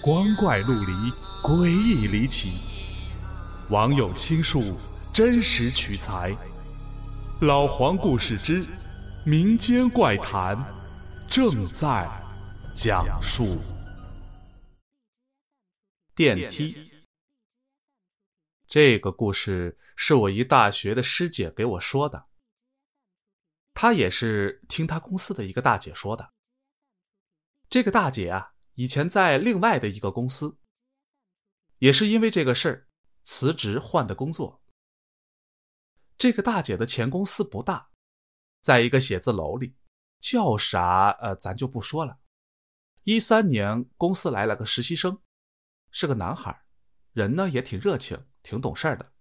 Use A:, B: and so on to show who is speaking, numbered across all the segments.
A: 光怪陆离，诡异离奇。网友倾述，真实取材。老黄故事之民间怪谈正在讲述。电梯。这个故事是我一大学的师姐给我说的。她也是听她公司的一个大姐说的。这个大姐啊。以前在另外的一个公司，也是因为这个事儿辞职换的工作。这个大姐的前公司不大，在一个写字楼里，叫啥呃咱就不说了。一三年公司来了个实习生，是个男孩，人呢也挺热情，挺懂事儿的。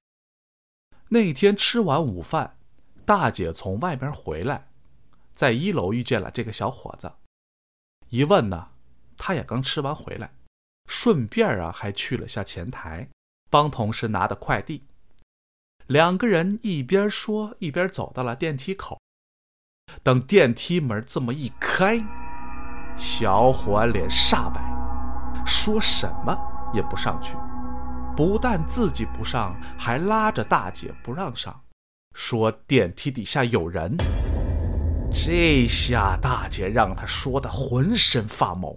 A: 那一天吃完午饭，大姐从外边回来，在一楼遇见了这个小伙子，一问呢。他也刚吃完回来，顺便啊还去了下前台，帮同事拿的快递。两个人一边说一边走到了电梯口。等电梯门这么一开，小伙脸煞白，说什么也不上去。不但自己不上，还拉着大姐不让上，说电梯底下有人。这下大姐让他说的浑身发毛。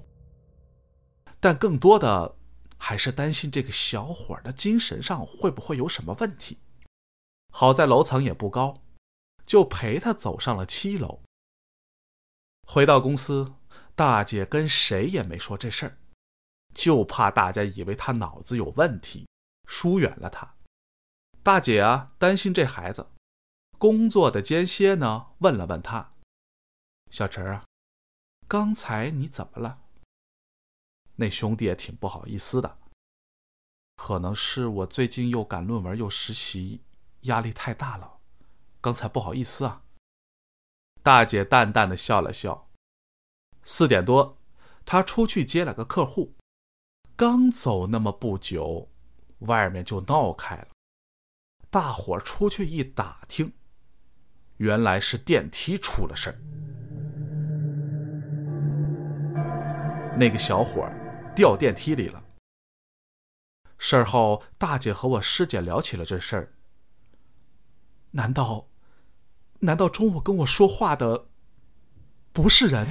A: 但更多的还是担心这个小伙的精神上会不会有什么问题。好在楼层也不高，就陪他走上了七楼。回到公司，大姐跟谁也没说这事儿，就怕大家以为他脑子有问题，疏远了他。大姐啊，担心这孩子，工作的间歇呢，问了问他：“小陈啊，刚才你怎么了？”那兄弟也挺不好意思的，可能是我最近又赶论文又实习，压力太大了，刚才不好意思啊。大姐淡淡的笑了笑。四点多，他出去接了个客户，刚走那么不久，外面就闹开了。大伙出去一打听，原来是电梯出了事儿。那个小伙儿。掉电梯里了。事后，大姐和我师姐聊起了这事儿。难道，难道中午跟我说话的不是人？